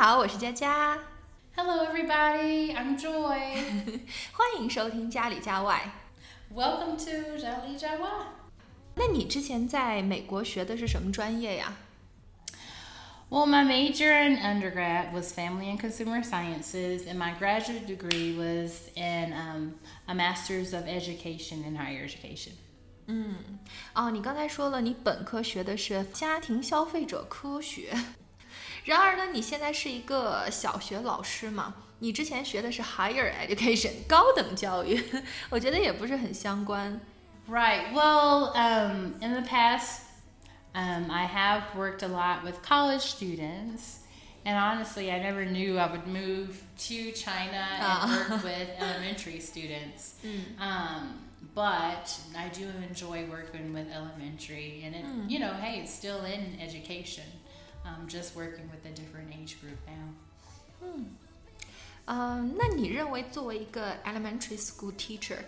好，我是佳佳。 Hello, everybody. I'm Joy. 欢迎收听家里家外。 Welcome to 家里家外。那你之前在美国学的是什么专业呀？ Well, my major in undergrad was family and consumer sciences, and my graduate degree was in um, a master's of education in higher education. 哦，你刚才说了，你本科学的是家庭消费者科学， 然而呢，你现在是一个小学老师嘛？你之前学的是 higher education 高等教育，我觉得也不是很相关。 Right. Well, um, in the past, um, I have worked a lot with college students, and honestly, I never knew I would move to China and work with elementary students. Um, but I do enjoy working with elementary, and it, you know, hey, it's still in education. Um, just working with a different age group now. 嗯、那你认为作为一个 elementary school teacher，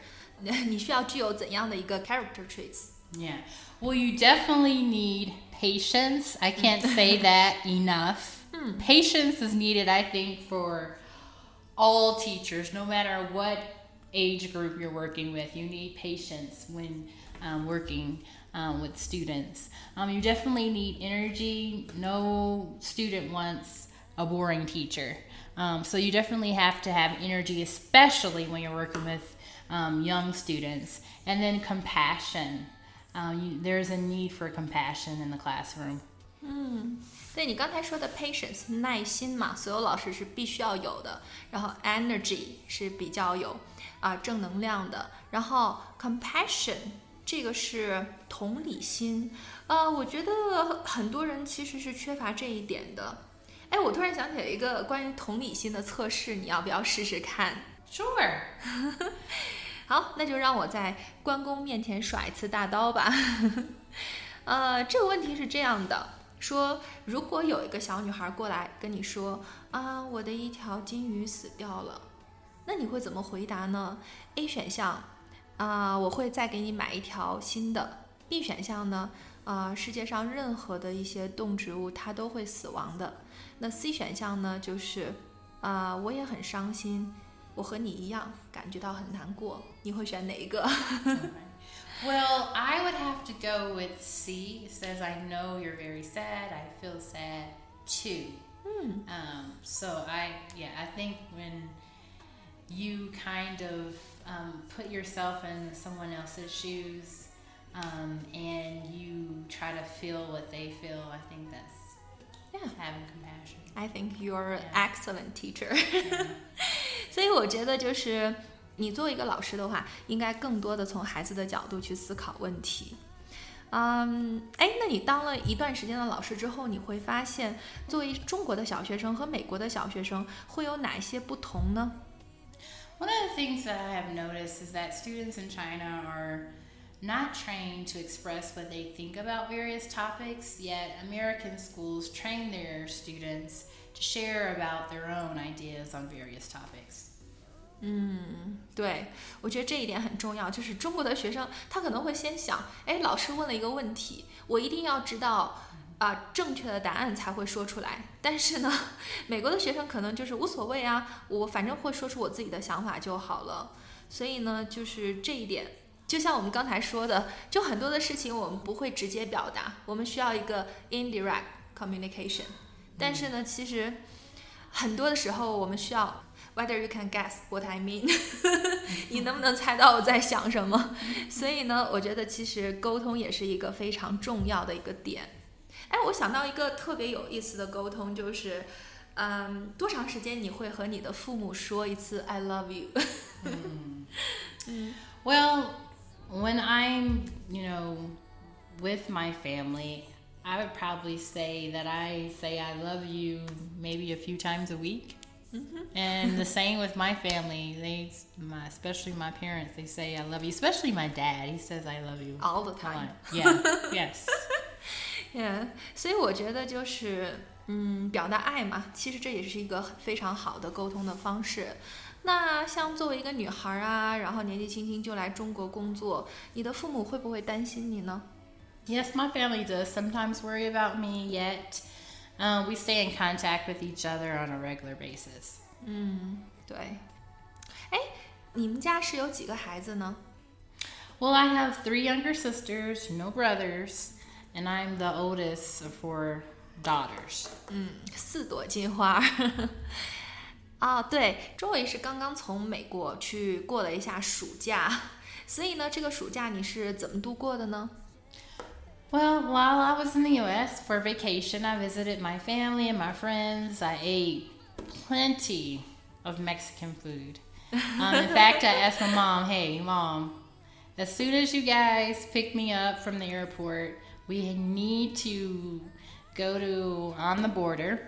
你需要具有怎样的一个 character traits？ Yeah. Well, you definitely need patience. I can't say that enough. Patience is needed, I think, for all teachers, no matter what age group you're working with. You need patience when um, working um, with students. Um, you definitely need energy. No student wants a boring teacher. Um, so you definitely have to have energy, especially when you're working with um, young students. And then compassion. Um, you, there's a need for compassion in the classroom. 对你刚才说的 patience 耐心嘛，所有老师是必须要有的。然后 energy 是比较有啊、正能量的。然后 compassion 这个是同理心。呃，我觉得很多人其实是缺乏这一点的。哎，我突然想起来一个关于同理心的测试，你要不要试试看？Sure. 好，那就让我在关公面前耍一次大刀吧。呃，这个问题是这样的，说如果有一个小女孩过来跟你说啊，我的一条金鱼死掉了，那你会怎么回答呢？A 选项啊，我会再给你买一条新的。B 选项呢，啊，世界上任何的一些动植物它都会死亡的。那 C 选项呢，就是啊，我也很伤心。我和你一样感觉到很难过，你会选哪一个？ Well, I would have to go with C. It says, I know you're very sad. I feel sad too. Um, so I, yeah, I think when you kind of um, put yourself in someone else's shoes um, and you try to feel what they feel, I think that's Yeah. having compassion. I think you're an Yeah. excellent teacher 。所以我觉得就是你作为一个老师的话，应该更多的从孩子的角度去思考问题。嗯，哎，那你当了一段时间的老师之后，你会发现，作为中国的小学生和美国的小学生会有哪些不同呢？ One of the things that I have noticed is that students in China are not trained to express what they think about various topics, yet American schools train their students to share about their own ideas on various topics. 对，我觉得这一点很重要。就是中国的学生，他可能会先想，哎，老师问了一个问题，我一定要知道 啊、正确的答案才会说出来。但是呢，美国的学生可能就是无所谓啊，我反正会说出我自己的想法就好了。所以呢，就是这一点，就像我们刚才说的，就很多的事情我们不会直接表达，我们需要一个 indirect communication。但是呢，其实很多的时候我们需要 whether you can guess what I mean，你能不能猜到我在想什么？所以呢，我觉得其实沟通也是一个非常重要的一个点。哎，我想到一个特别有意思的沟通，就是，嗯，多长时间你会和你的父母说一次 I love you？ Well, when I'm, you know, with my family, I would probably say that I say I love you maybe a few times a week. And the same with my family. They, my, especially my parents, they say I love you. Especially my dad. He says I love you All the a time. lot. Yeah. yes. Yeah，所以我觉得就是，嗯，表达爱嘛，其实这也是一个非常好的沟通的方式。那像作为一个女孩啊，然后年纪轻轻就来中国工作，你的父母会不会担心你呢？ Yes, my family does sometimes worry about me. Yet, um, we stay in contact with each other on a regular basis. 嗯，对。哎，你们家是有几个孩子呢？ Well, I have three younger sisters, no brothers, and I'm the oldest of four daughters. 四朵金花。啊，对，Joy 是刚刚从美国去过了一下暑假，所以呢，这个暑假你是怎么度过的呢？ Well, while I was in the US for vacation, I visited my family and my friends. I ate plenty of Mexican food. Um, in fact, I asked my mom, hey, mom, as soon as you guys pick me up from the airport, We need to go to on the border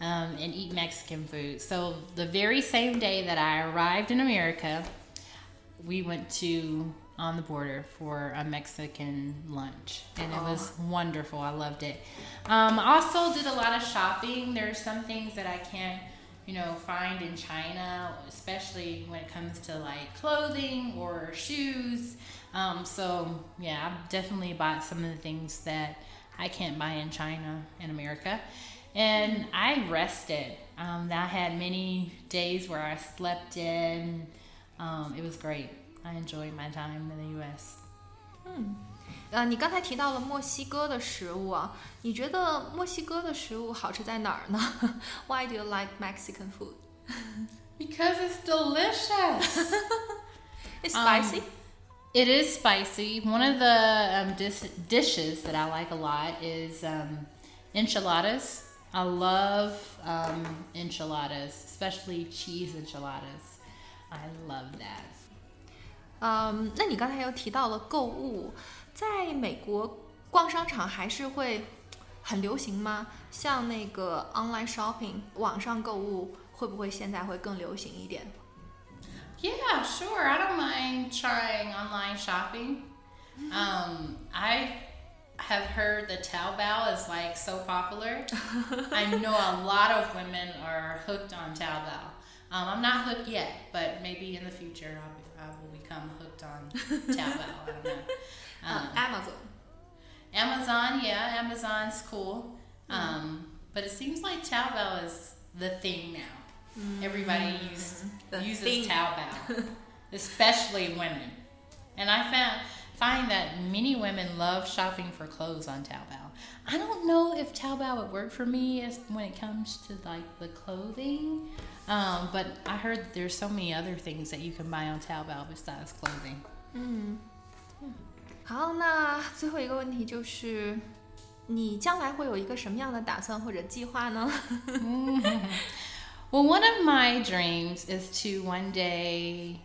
um, and eat Mexican food. So the very same day that I arrived in America, we went to on the border for a Mexican lunch, and it was wonderful. I loved it. Um, also, did a lot of shopping. There's some things that I can't, you know, find in China, especially when it comes to like clothing or shoes. Um, so yeah, I've definitely bought some of the things that I can't buy in China and America. And I rested. Um, I had many days where I slept in. Um, it was great. I enjoyed my time in the U.S. 呃，你刚才提到了墨西哥的食物啊，你觉得墨西哥的食物好吃在哪儿呢？Why do you like Mexican food? Because it's delicious. It's Um, spicy. It is spicy. One of the um, dis- dishes that I like a lot is um, enchiladas. I love um, enchiladas, especially cheese enchiladas. I love that. 嗯，那你刚才又提到了购物， 在美国逛商场还是会很流行吗？像那个 online shopping 网上购物，会不会现在会更流行一点？ Yeah, sure. I don't mind trying online shopping. Um, I have heard that Taobao is like so popular. I know a lot of women are hooked on Taobao. Um, I'm not hooked yet, but maybe in the future I'll be, I will become hooked on Taobao. I don't know. 呃 Um, Amazon。Amazon, yeah, Amazon's cool. Um, but it seems like Taobao is the thing now. Everybody use, The uses thing. Taobao, especially women. And I found find that many women love shopping for clothes on Taobao. I don't know if Taobao would work for me as when it comes to like the clothing. Um, but I heard there's so many other things that you can buy on Taobao besides clothing. 好，那最后一个问题就是，你将来会有一个什么样的打算或者计划呢？ Well, one of my dreams is to one day,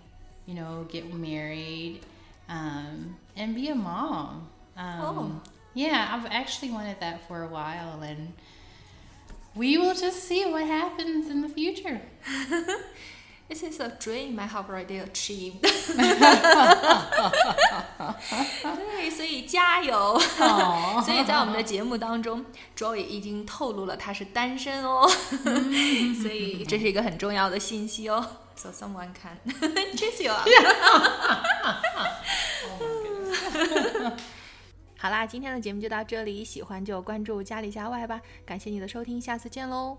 you know, get married um, and be a mom. Um, Oh. Yeah, I've actually wanted that for a while, and we will just see what happens in the future. This is a dream I have already achieved 。对，所以加油。 Aw. 所以在我们的节目当中，Joy 已经透露了他是单身哦，所以这是一个很重要的信息哦。So someone can chase you up。 好啦，今天的节目就到这里，喜欢就关注家里家外吧。感谢你的收听，下次见喽。